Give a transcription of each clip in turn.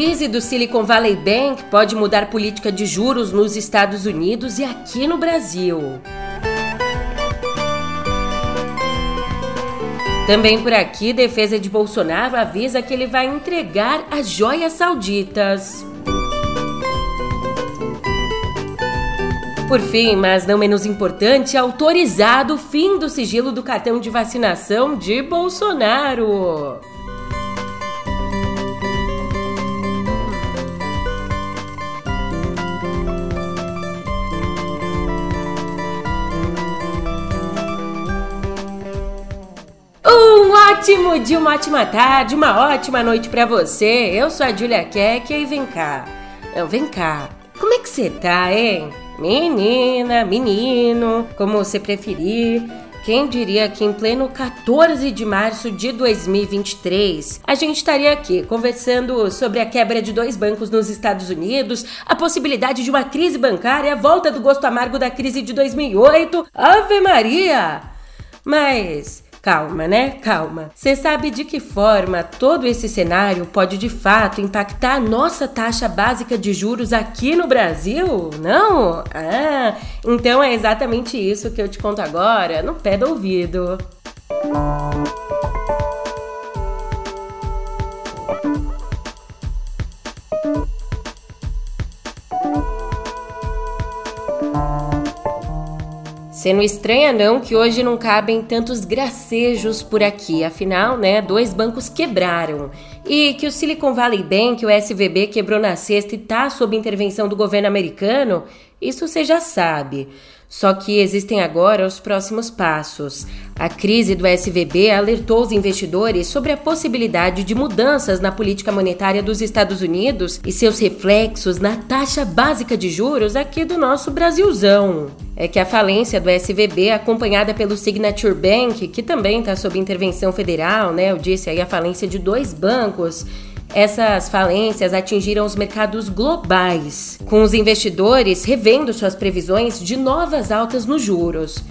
crise do Silicon Valley Bank pode mudar política de juros nos Estados Unidos e aqui no Brasil. Também por aqui, defesa de Bolsonaro avisa que ele vai entregar as joias sauditas. Por fim, mas não menos importante, autorizado o fim do sigilo do cartão de vacinação de Bolsonaro. Ótimo dia, uma ótima tarde, uma ótima noite para você. Eu sou a Julia Keck e vem cá. Não, vem cá. Como é que você tá, hein? Menina, menino, como você preferir. Quem diria que em pleno 14 de março de 2023 a gente estaria aqui conversando sobre a quebra de dois bancos nos Estados Unidos, a possibilidade de uma crise bancária, a volta do gosto amargo da crise de 2008. Ave Maria! Mas Calma, né? Calma. Você sabe de que forma todo esse cenário pode de fato impactar a nossa taxa básica de juros aqui no Brasil? Não? Ah, então é exatamente isso que eu te conto agora, no pé do ouvido. Música Você não estranha não que hoje não cabem tantos gracejos por aqui, afinal, né, dois bancos quebraram. E que o Silicon Valley Bank, o SVB, quebrou na sexta e está sob intervenção do governo americano, isso você já sabe. Só que existem agora os próximos passos. A crise do SVB alertou os investidores sobre a possibilidade de mudanças na política monetária dos Estados Unidos e seus reflexos na taxa básica de juros aqui do nosso Brasilzão. É que a falência do SVB, acompanhada pelo Signature Bank, que também está sob intervenção federal, né? Eu disse aí a falência de dois bancos essas falências atingiram os mercados globais, com os investidores revendo suas previsões de novas altas nos juros.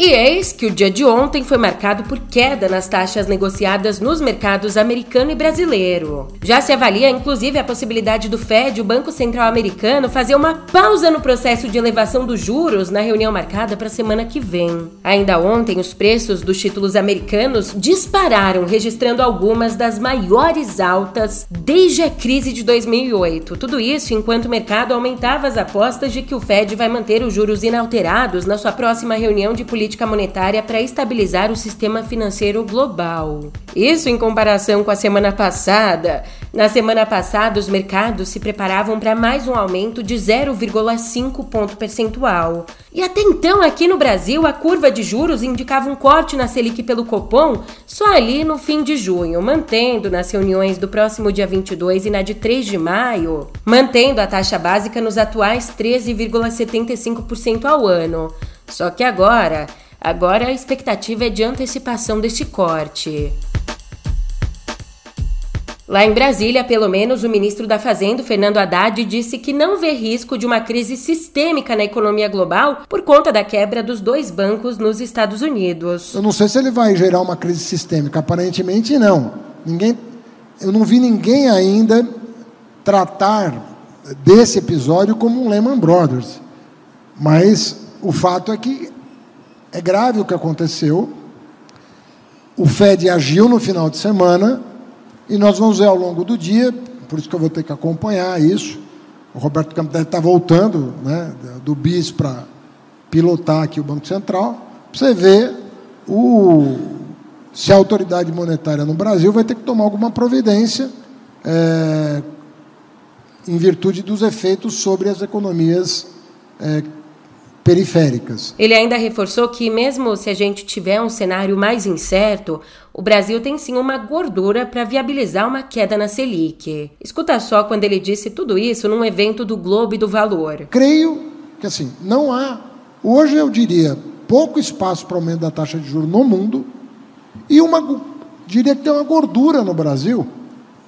E eis que o dia de ontem foi marcado por queda nas taxas negociadas nos mercados americano e brasileiro. Já se avalia, inclusive, a possibilidade do Fed, o Banco Central Americano, fazer uma pausa no processo de elevação dos juros na reunião marcada para a semana que vem. Ainda ontem, os preços dos títulos americanos dispararam, registrando algumas das maiores altas desde a crise de 2008. Tudo isso enquanto o mercado aumentava as apostas de que o Fed vai manter os juros inalterados na sua próxima reunião de política política monetária para estabilizar o sistema financeiro global. Isso em comparação com a semana passada. Na semana passada, os mercados se preparavam para mais um aumento de 0,5 ponto percentual. E até então, aqui no Brasil, a curva de juros indicava um corte na Selic pelo Copom só ali no fim de junho, mantendo nas reuniões do próximo dia 22 e na de 3 de maio, mantendo a taxa básica nos atuais 13,75% ao ano. Só que agora, agora a expectativa é de antecipação deste corte. Lá em Brasília, pelo menos, o ministro da Fazenda, Fernando Haddad, disse que não vê risco de uma crise sistêmica na economia global por conta da quebra dos dois bancos nos Estados Unidos. Eu não sei se ele vai gerar uma crise sistêmica, aparentemente não. Ninguém, eu não vi ninguém ainda tratar desse episódio como um Lehman Brothers. Mas o fato é que é grave o que aconteceu. O Fed agiu no final de semana e nós vamos ver ao longo do dia, por isso que eu vou ter que acompanhar isso. O Roberto Campos deve estar voltando né, do BIS para pilotar aqui o Banco Central. Para você ver o, se a autoridade monetária no Brasil vai ter que tomar alguma providência é, em virtude dos efeitos sobre as economias é, periféricas. Ele ainda reforçou que, mesmo se a gente tiver um cenário mais incerto, o Brasil tem sim uma gordura para viabilizar uma queda na Selic. Escuta só quando ele disse tudo isso num evento do Globo e do Valor. Creio que assim, não há, hoje eu diria, pouco espaço para aumento da taxa de juros no mundo e uma, diria que tem uma gordura no Brasil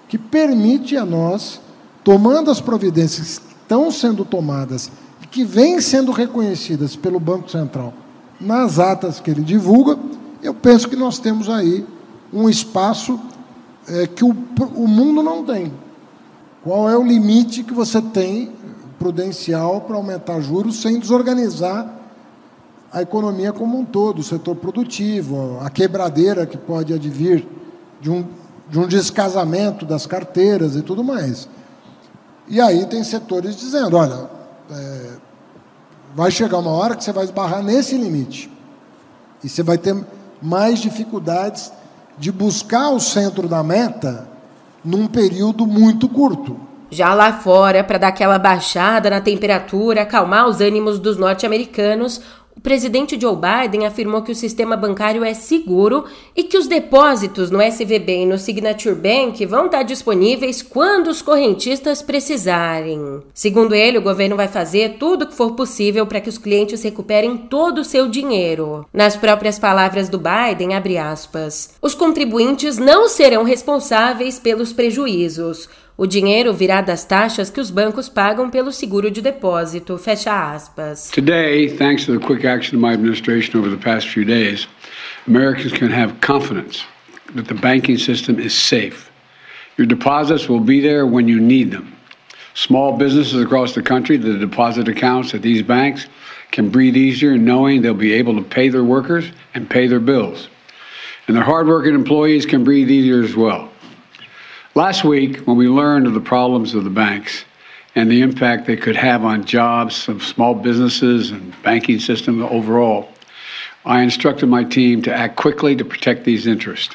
que permite a nós, tomando as providências que estão sendo tomadas que vêm sendo reconhecidas pelo Banco Central nas atas que ele divulga, eu penso que nós temos aí um espaço é, que o, o mundo não tem. Qual é o limite que você tem prudencial para aumentar juros sem desorganizar a economia como um todo, o setor produtivo, a quebradeira que pode advir de um, de um descasamento das carteiras e tudo mais. E aí tem setores dizendo, olha, é, vai chegar uma hora que você vai esbarrar nesse limite. E você vai ter mais dificuldades de buscar o centro da meta num período muito curto. Já lá fora, para dar aquela baixada na temperatura, acalmar os ânimos dos norte-americanos, o presidente Joe Biden afirmou que o sistema bancário é seguro e que os depósitos no SVB e no Signature Bank vão estar disponíveis quando os correntistas precisarem. Segundo ele, o governo vai fazer tudo o que for possível para que os clientes recuperem todo o seu dinheiro. Nas próprias palavras do Biden, abre aspas, os contribuintes não serão responsáveis pelos prejuízos. O dinheiro virá das taxas que os bancos pagam pelo seguro de depósito. Fecha aspas. Today, thanks to the quick action of my administration over the past few days, Americans can have confidence that the banking system is safe. Your deposits will be there when you need them. Small businesses across the country, the deposit accounts at these banks can breathe easier knowing they'll be able to pay their workers and pay their bills. And their hardworking employees can breathe easier as well. Last week, when we learned of the problems of the banks and the impact they could have on jobs of small businesses and banking system overall, I instructed my team to act quickly to protect these interests.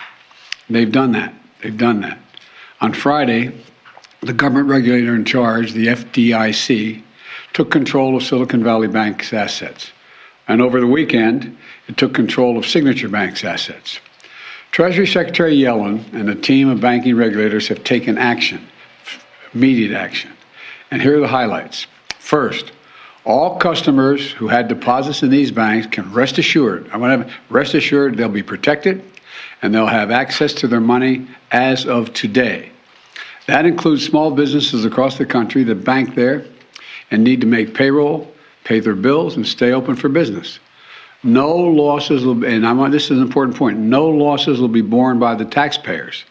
They've done that. They've done that. On Friday, the government regulator in charge, the FDIC, took control of Silicon Valley Bank's assets. And over the weekend, it took control of Signature Bank's assets. Treasury Secretary Yellen and a team of banking regulators have taken action, immediate action. And here are the highlights. First, all customers who had deposits in these banks can rest assured, I want to rest assured they'll be protected and they'll have access to their money as of today. That includes small businesses across the country that bank there and need to make payroll, pay their bills, and stay open for business. No losses will, and I want this is an important point. No losses will be borne by the taxpayers.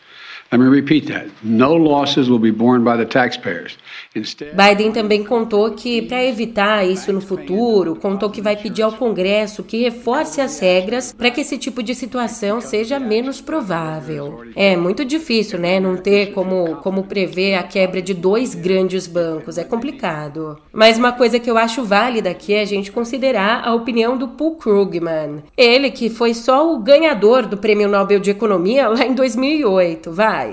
Biden também contou que, para evitar isso no futuro, contou que vai pedir ao Congresso que reforce as regras para que esse tipo de situação seja menos provável. É muito difícil, né? Não ter como, como prever a quebra de dois grandes bancos. É complicado. Mas uma coisa que eu acho válida aqui é a gente considerar a opinião do Paul Krugman. Ele que foi só o ganhador do Prêmio Nobel de Economia lá em 2008, vai.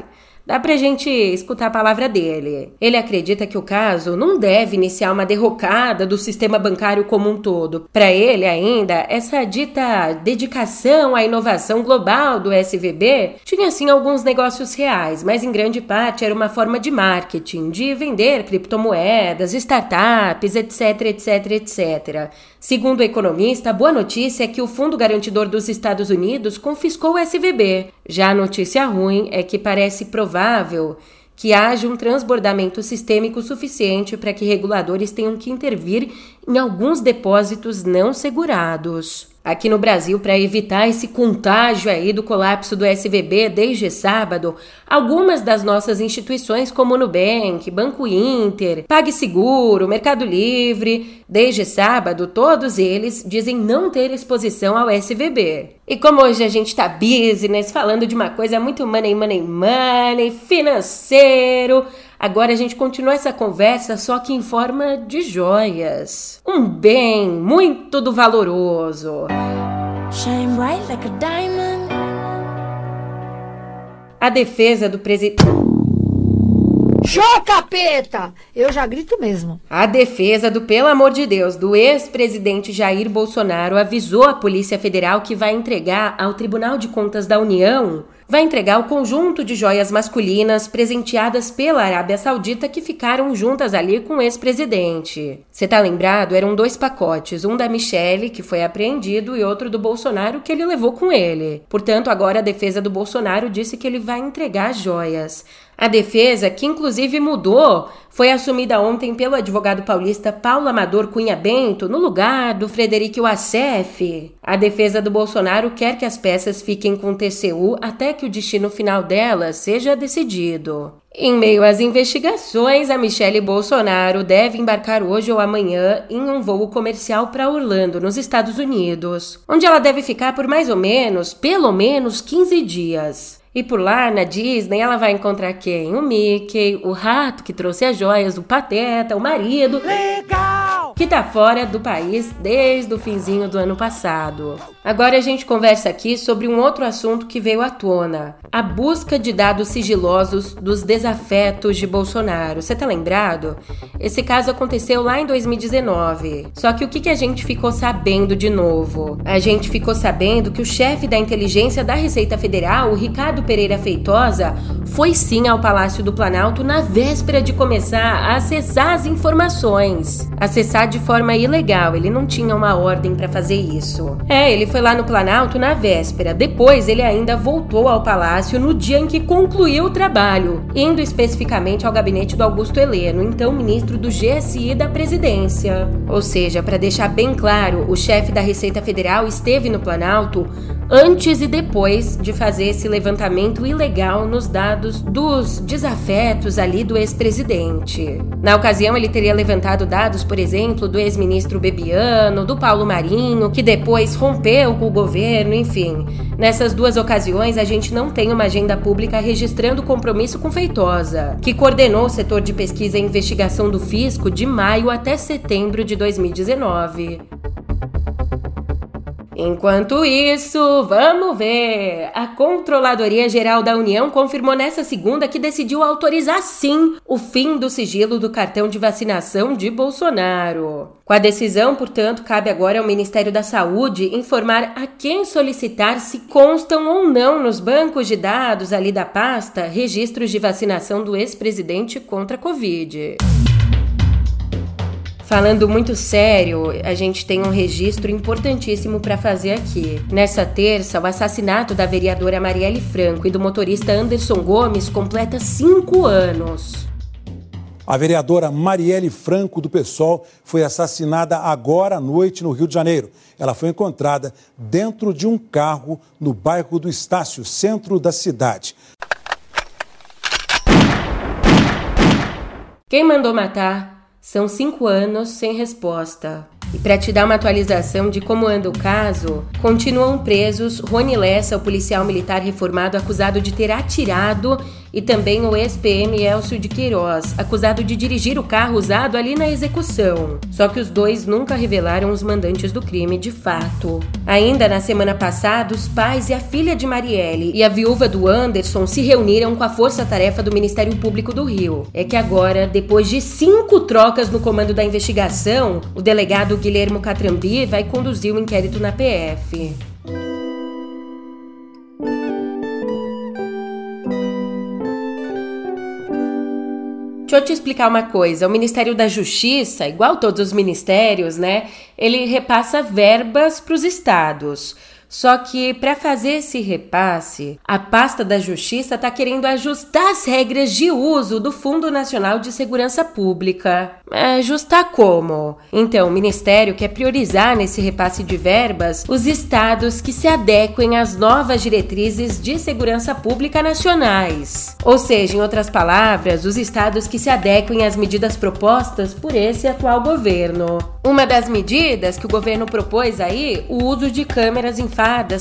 Dá pra gente escutar a palavra dele. Ele acredita que o caso não deve iniciar uma derrocada do sistema bancário como um todo. Para ele, ainda, essa dita dedicação à inovação global do SVB tinha sim alguns negócios reais, mas em grande parte era uma forma de marketing, de vender criptomoedas, startups, etc, etc, etc. Segundo o economista, a boa notícia é que o Fundo Garantidor dos Estados Unidos confiscou o SVB. Já a notícia ruim é que parece provável que haja um transbordamento sistêmico suficiente para que reguladores tenham que intervir em alguns depósitos não segurados. Aqui no Brasil, para evitar esse contágio aí do colapso do SVB desde sábado, algumas das nossas instituições como Nubank, Banco Inter, PagSeguro, Mercado Livre, desde sábado, todos eles dizem não ter exposição ao SVB. E como hoje a gente está business, falando de uma coisa muito money, money, money, financeiro, Agora a gente continua essa conversa, só que em forma de joias. Um bem muito do valoroso. Shine bright like a diamond. A defesa do presidente. Show, capeta! Eu já grito mesmo. A defesa do, pelo amor de Deus, do ex-presidente Jair Bolsonaro avisou a Polícia Federal que vai entregar ao Tribunal de Contas da União vai entregar o conjunto de joias masculinas presenteadas pela Arábia Saudita que ficaram juntas ali com o ex-presidente. Você tá lembrado? Eram dois pacotes, um da Michelle, que foi apreendido, e outro do Bolsonaro, que ele levou com ele. Portanto, agora a defesa do Bolsonaro disse que ele vai entregar as joias. A defesa, que inclusive mudou, foi assumida ontem pelo advogado paulista Paulo Amador Cunha Bento no lugar do Frederico Assef. A defesa do Bolsonaro quer que as peças fiquem com o TCU até que o destino final delas seja decidido. Em meio às investigações, a Michele Bolsonaro deve embarcar hoje ou amanhã em um voo comercial para Orlando, nos Estados Unidos, onde ela deve ficar por mais ou menos, pelo menos 15 dias. E por lá, na Disney, ela vai encontrar quem? O Mickey, o rato que trouxe as joias, o Pateta, o marido. Legal! Que tá fora do país desde o finzinho do ano passado. Agora a gente conversa aqui sobre um outro assunto que veio à tona: a busca de dados sigilosos dos desafetos de Bolsonaro. Você tá lembrado? Esse caso aconteceu lá em 2019. Só que o que, que a gente ficou sabendo de novo? A gente ficou sabendo que o chefe da inteligência da Receita Federal, o Ricardo Pereira Feitosa, foi sim ao Palácio do Planalto na véspera de começar a acessar as informações. Acessar de forma ilegal, ele não tinha uma ordem para fazer isso. É, ele foi lá no Planalto na véspera. Depois, ele ainda voltou ao palácio no dia em que concluiu o trabalho, indo especificamente ao gabinete do Augusto Heleno, então ministro do GSI da presidência. Ou seja, para deixar bem claro, o chefe da Receita Federal esteve no Planalto antes e depois de fazer esse levantamento ilegal nos dados dos desafetos ali do ex-presidente. Na ocasião, ele teria levantado dados, por exemplo, do ex-ministro Bebiano, do Paulo Marinho, que depois rompeu com o governo, enfim. Nessas duas ocasiões, a gente não tem uma agenda pública registrando compromisso com Feitosa, que coordenou o setor de pesquisa e investigação do fisco de maio até setembro de 2019. Enquanto isso, vamos ver! A Controladoria Geral da União confirmou nessa segunda que decidiu autorizar sim o fim do sigilo do cartão de vacinação de Bolsonaro. Com a decisão, portanto, cabe agora ao Ministério da Saúde informar a quem solicitar se constam ou não nos bancos de dados ali da pasta registros de vacinação do ex-presidente contra a Covid. Falando muito sério, a gente tem um registro importantíssimo para fazer aqui. Nessa terça, o assassinato da vereadora Marielle Franco e do motorista Anderson Gomes completa cinco anos. A vereadora Marielle Franco, do PSOL, foi assassinada agora à noite no Rio de Janeiro. Ela foi encontrada dentro de um carro no bairro do Estácio, centro da cidade. Quem mandou matar são cinco anos sem resposta. E para te dar uma atualização de como anda o caso, continuam presos Rony Lessa, o policial militar reformado acusado de ter atirado e também o ex-PM Elcio de Queiroz, acusado de dirigir o carro usado ali na execução. Só que os dois nunca revelaram os mandantes do crime de fato. Ainda na semana passada, os pais e a filha de Marielle e a viúva do Anderson se reuniram com a força-tarefa do Ministério Público do Rio. É que agora, depois de cinco trocas no comando da investigação, o delegado Guilhermo Catrambi vai conduzir o inquérito na PF. Deixa eu te explicar uma coisa. O Ministério da Justiça, igual todos os ministérios, né? Ele repassa verbas para os estados. Só que para fazer esse repasse, a pasta da Justiça está querendo ajustar as regras de uso do Fundo Nacional de Segurança Pública. É, ajustar como? Então, o Ministério quer priorizar nesse repasse de verbas os estados que se adequem às novas diretrizes de segurança pública nacionais. Ou seja, em outras palavras, os estados que se adequem às medidas propostas por esse atual governo. Uma das medidas que o governo propôs aí, o uso de câmeras em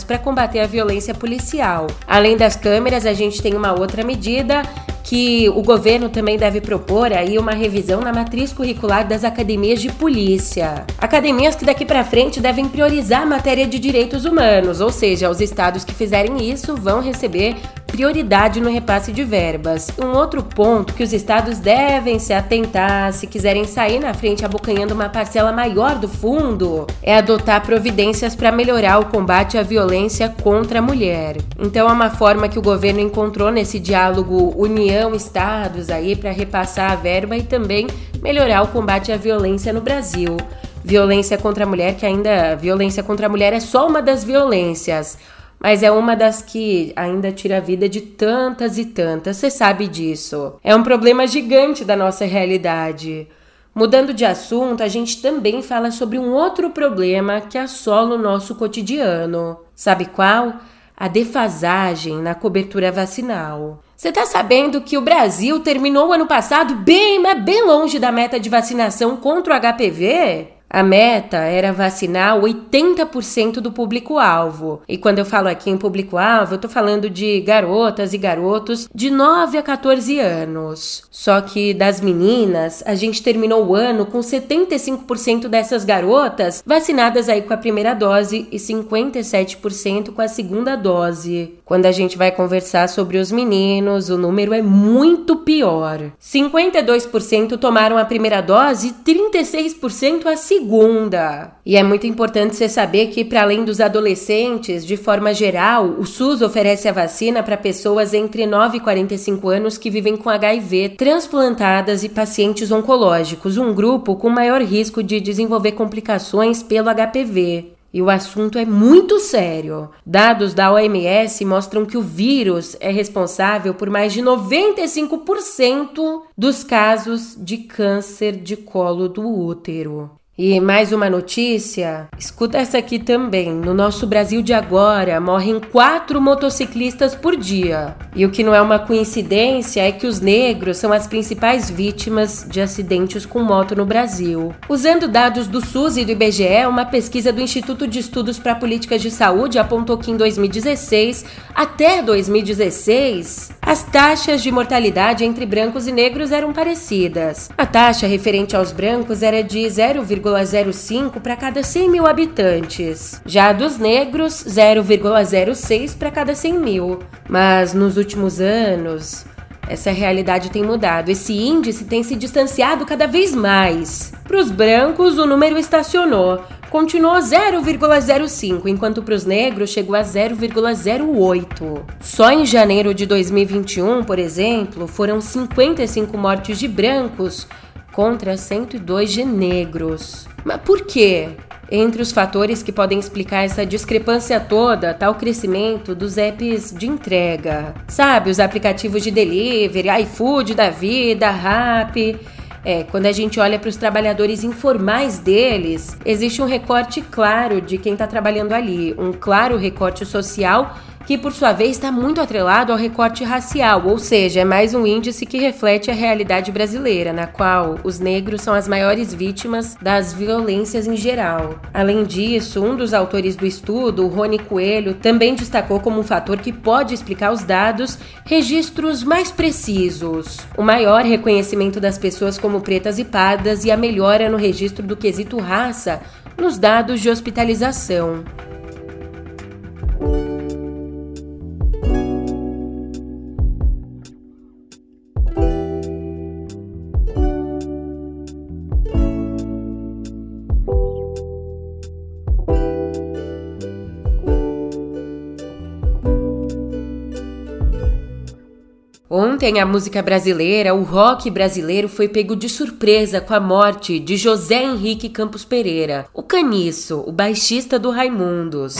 para combater a violência policial. Além das câmeras, a gente tem uma outra medida que o governo também deve propor aí uma revisão na matriz curricular das academias de polícia. Academias que daqui para frente devem priorizar a matéria de direitos humanos, ou seja, os estados que fizerem isso vão receber prioridade no repasse de verbas. Um outro ponto que os estados devem se atentar se quiserem sair na frente abocanhando uma parcela maior do fundo é adotar providências para melhorar o combate à violência contra a mulher. Então é uma forma que o governo encontrou nesse diálogo União Estados aí para repassar a verba e também melhorar o combate à violência no Brasil. Violência contra a mulher que ainda violência contra a mulher é só uma das violências mas é uma das que ainda tira a vida de tantas e tantas, você sabe disso. É um problema gigante da nossa realidade. Mudando de assunto, a gente também fala sobre um outro problema que assola o nosso cotidiano. Sabe qual? A defasagem na cobertura vacinal. Você tá sabendo que o Brasil terminou o ano passado bem, mas bem longe da meta de vacinação contra o HPV? A meta era vacinar 80% do público-alvo. E quando eu falo aqui em público-alvo, eu tô falando de garotas e garotos de 9 a 14 anos. Só que das meninas, a gente terminou o ano com 75% dessas garotas vacinadas aí com a primeira dose e 57% com a segunda dose. Quando a gente vai conversar sobre os meninos, o número é muito pior. 52% tomaram a primeira dose e 36% a segunda segunda. E é muito importante você saber que, para além dos adolescentes, de forma geral, o SUS oferece a vacina para pessoas entre 9 e 45 anos que vivem com HIV, transplantadas e pacientes oncológicos, um grupo com maior risco de desenvolver complicações pelo HPV. E o assunto é muito sério. Dados da OMS mostram que o vírus é responsável por mais de 95% dos casos de câncer de colo do útero. E mais uma notícia, escuta essa aqui também. No nosso Brasil de agora, morrem quatro motociclistas por dia. E o que não é uma coincidência é que os negros são as principais vítimas de acidentes com moto no Brasil. Usando dados do SUS e do IBGE, uma pesquisa do Instituto de Estudos para Políticas de Saúde apontou que em 2016 até 2016, as taxas de mortalidade entre brancos e negros eram parecidas. A taxa referente aos brancos era de 0,5 0,05 para cada 100 mil habitantes. Já dos negros, 0,06 para cada 100 mil. Mas nos últimos anos, essa realidade tem mudado. Esse índice tem se distanciado cada vez mais. Para os brancos, o número estacionou. Continuou 0,05, enquanto para os negros chegou a 0,08. Só em janeiro de 2021, por exemplo, foram 55 mortes de brancos contra 102 de negros. Mas por quê? Entre os fatores que podem explicar essa discrepância toda está o crescimento dos apps de entrega. Sabe, os aplicativos de delivery, iFood da vida, Rappi. É, quando a gente olha para os trabalhadores informais deles, existe um recorte claro de quem está trabalhando ali, um claro recorte social que por sua vez está muito atrelado ao recorte racial, ou seja, é mais um índice que reflete a realidade brasileira, na qual os negros são as maiores vítimas das violências em geral. Além disso, um dos autores do estudo, Rony Coelho, também destacou como um fator que pode explicar os dados registros mais precisos, o maior reconhecimento das pessoas como pretas e pardas e a melhora no registro do quesito raça nos dados de hospitalização. Ontem, a música brasileira, o rock brasileiro, foi pego de surpresa com a morte de José Henrique Campos Pereira, o caniço, o baixista do Raimundos.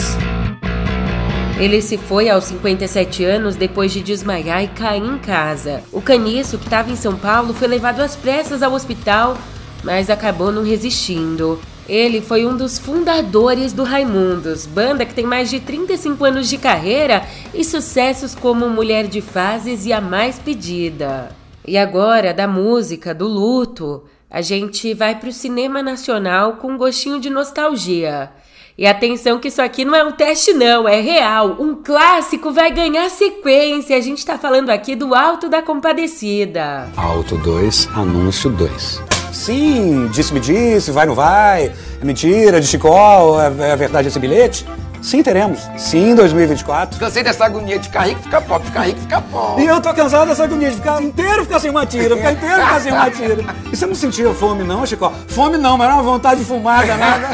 Ele se foi aos 57 anos depois de desmaiar e cair em casa. O caniço, que estava em São Paulo, foi levado às pressas ao hospital, mas acabou não resistindo. Ele foi um dos fundadores do Raimundos, banda que tem mais de 35 anos de carreira e sucessos como Mulher de Fases e A Mais Pedida. E agora, da música, do luto, a gente vai para o cinema nacional com um gostinho de nostalgia. E atenção que isso aqui não é um teste não, é real. Um clássico vai ganhar sequência. A gente está falando aqui do Alto da Compadecida. Alto 2, anúncio 2. Sim, disse-me disse, vai não vai, é mentira, de Chicó, é, é verdade esse bilhete? Sim, teremos. Sim, 2024. Cansei dessa agonia de ficar rico, ficar pobre, ficar rico, ficar pobre. E eu tô cansado dessa agonia de ficar inteiro ficar sem uma tira, ficar inteiro ficar sem uma tira. E você não sentia fome, não, Chico? Fome não, mas era uma vontade de fumar danada.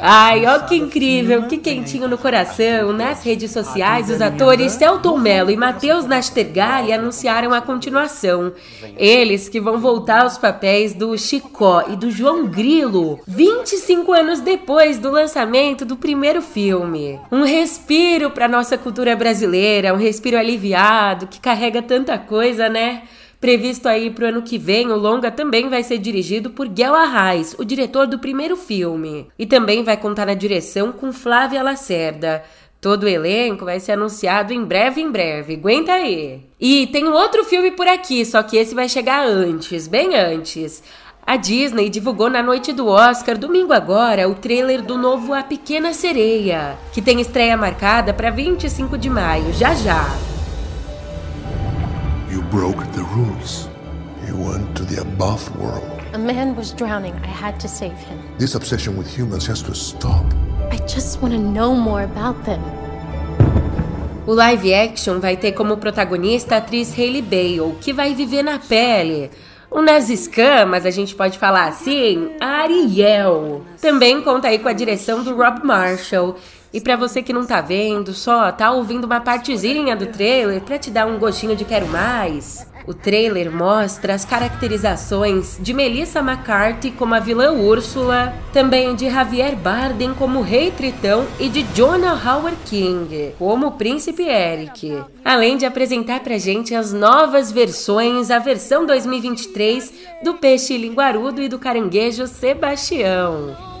Ai, ó que incrível, que quentinho no coração. Nas redes sociais, os atores Celton Mello e Matheus Nastergalli anunciaram a continuação. Eles que vão voltar aos papéis do Chicó e do João Grilo, 25 anos depois do lançamento do primeiro filme. Um respiro para nossa cultura brasileira, um respiro aliviado que carrega tanta coisa, né? Previsto aí pro ano que vem, o longa também vai ser dirigido por Guel Arraes, o diretor do primeiro filme. E também vai contar na direção com Flávia Lacerda. Todo o elenco vai ser anunciado em breve, em breve. Aguenta aí. E tem um outro filme por aqui, só que esse vai chegar antes, bem antes. A Disney divulgou na noite do Oscar, domingo agora, o trailer do novo A Pequena Sereia, que tem estreia marcada para 25 de maio, já já. You broke the rules. You went to the above world. A man was drowning. I had to save him. This obsession with humans has to stop. I just want to know more about them. O live action vai ter como protagonista a atriz Hailey Bale, que vai viver na pele nas escamas, a gente pode falar assim, Ariel. Também conta aí com a direção do Rob Marshall. E para você que não tá vendo, só tá ouvindo uma partezinha do trailer para te dar um gostinho de quero mais. O trailer mostra as caracterizações de Melissa McCarthy como a vilã Úrsula, também de Javier Bardem como Rei Tritão e de Jonah Howard King como o Príncipe Eric. Além de apresentar pra gente as novas versões, a versão 2023 do peixe linguarudo e do caranguejo Sebastião.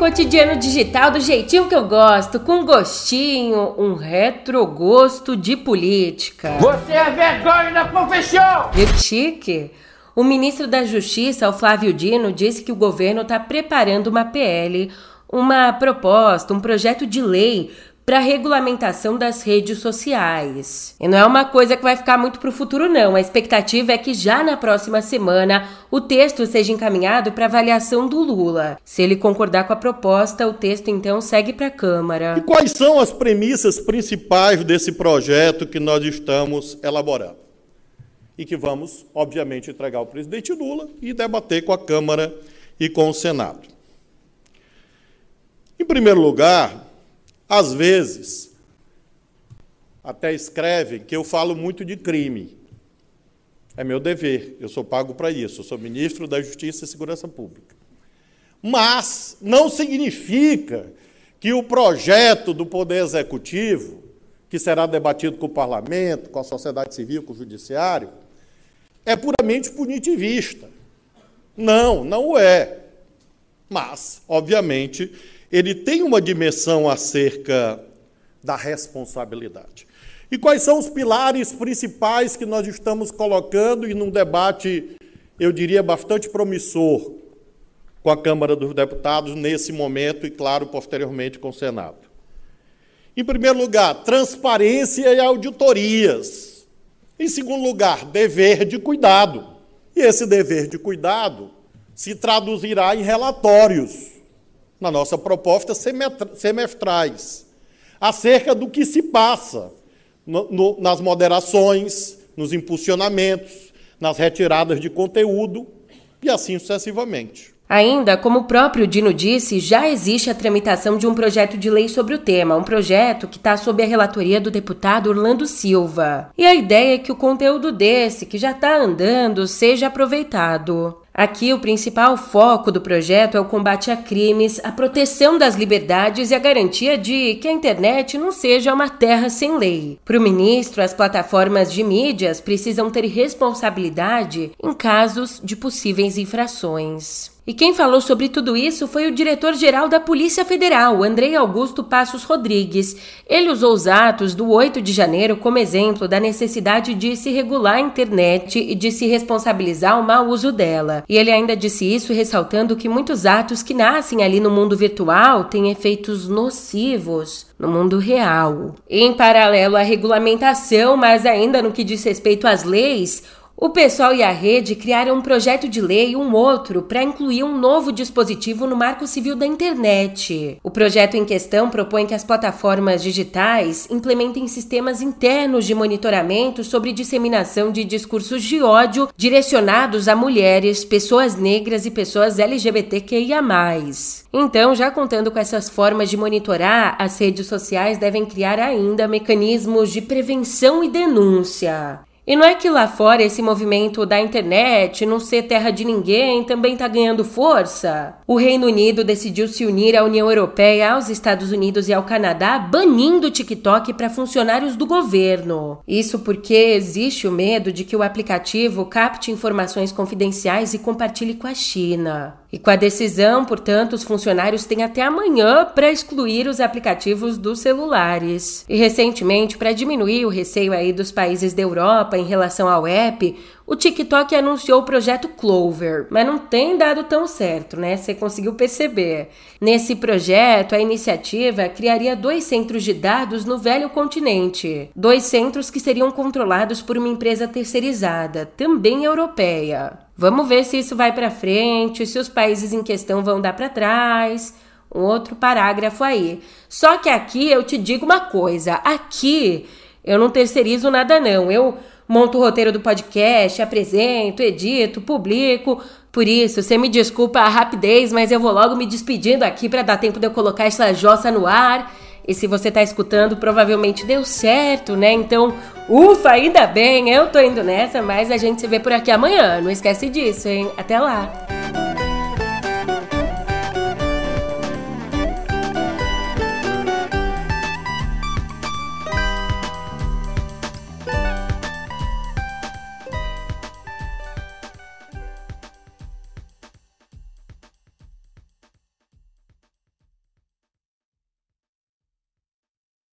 Cotidiano digital do jeitinho que eu gosto, com gostinho, um retrogosto de política. Você é vergonha da profissão! Que chique! O ministro da Justiça, o Flávio Dino, disse que o governo está preparando uma PL, uma proposta, um projeto de lei para regulamentação das redes sociais. E não é uma coisa que vai ficar muito para o futuro, não. A expectativa é que já na próxima semana o texto seja encaminhado para avaliação do Lula. Se ele concordar com a proposta, o texto então segue para a Câmara. E quais são as premissas principais desse projeto que nós estamos elaborando? E que vamos, obviamente, entregar ao presidente Lula e debater com a Câmara e com o Senado. Em primeiro lugar, às vezes, até escrevem que eu falo muito de crime. É meu dever, eu sou pago para isso, eu sou ministro da Justiça e Segurança Pública. Mas não significa que o projeto do Poder Executivo, que será debatido com o parlamento, com a sociedade civil, com o judiciário, é puramente punitivista. Não, não é. Mas, obviamente, ele tem uma dimensão acerca da responsabilidade. E quais são os pilares principais que nós estamos colocando e num debate, eu diria, bastante promissor com a Câmara dos Deputados nesse momento e, claro, posteriormente com o Senado? Em primeiro lugar, transparência e auditorias. Em segundo lugar, dever de cuidado. E esse dever de cuidado se traduzirá em relatórios na nossa proposta, semestrais, acerca do que se passa no, no, nas moderações, nos impulsionamentos, nas retiradas de conteúdo e assim sucessivamente. Ainda, como o próprio Dino disse, já existe a tramitação de um projeto de lei sobre o tema, um projeto que está sob a relatoria do deputado Orlando Silva. E a ideia é que o conteúdo desse, que já está andando, seja aproveitado. Aqui, o principal foco do projeto é o combate a crimes, a proteção das liberdades e a garantia de que a internet não seja uma terra sem lei. Para o ministro, as plataformas de mídias precisam ter responsabilidade em casos de possíveis infrações. E quem falou sobre tudo isso foi o diretor-geral da Polícia Federal, Andrei Augusto Passos Rodrigues. Ele usou os atos do 8 de janeiro como exemplo da necessidade de se regular a internet e de se responsabilizar o mau uso dela. E ele ainda disse isso ressaltando que muitos atos que nascem ali no mundo virtual têm efeitos nocivos no mundo real. Em paralelo à regulamentação, mas ainda no que diz respeito às leis, O pessoal e a rede criaram um projeto de lei e um outro para incluir um novo dispositivo no Marco Civil da Internet. O projeto em questão propõe que as plataformas digitais implementem sistemas internos de monitoramento sobre disseminação de discursos de ódio direcionados a mulheres, pessoas negras e pessoas LGBTQIA. Então, já contando com essas formas de monitorar, as redes sociais devem criar ainda mecanismos de prevenção e denúncia. E não é que lá fora esse movimento da internet, não ser terra de ninguém, também está ganhando força? O Reino Unido decidiu se unir à União Europeia, aos Estados Unidos e ao Canadá, banindo o TikTok para funcionários do governo. Isso porque existe o medo de que o aplicativo capte informações confidenciais e compartilhe com a China. E com a decisão, portanto, os funcionários têm até amanhã para excluir os aplicativos dos celulares. E recentemente, para diminuir o receio aí dos países da Europa em relação ao app, o TikTok anunciou o projeto Clover, mas não tem dado tão certo, né? Você conseguiu perceber. Nesse projeto, a iniciativa criaria dois centros de dados no velho continente. Dois centros que seriam controlados por uma empresa terceirizada, também europeia. Vamos ver se isso vai para frente, se os países em questão vão dar para trás. Um outro parágrafo aí. Só que aqui eu te digo uma coisa: aqui eu não terceirizo nada, não. Eu monto o roteiro do podcast, apresento, edito, publico. Por isso, você me desculpa a rapidez, mas eu vou logo me despedindo aqui para dar tempo de eu colocar essa jossa no ar. E se você tá escutando, provavelmente deu certo, né? Então, ufa, ainda bem, eu tô indo nessa, mas a gente se vê por aqui amanhã. Não esquece disso, hein? Até lá!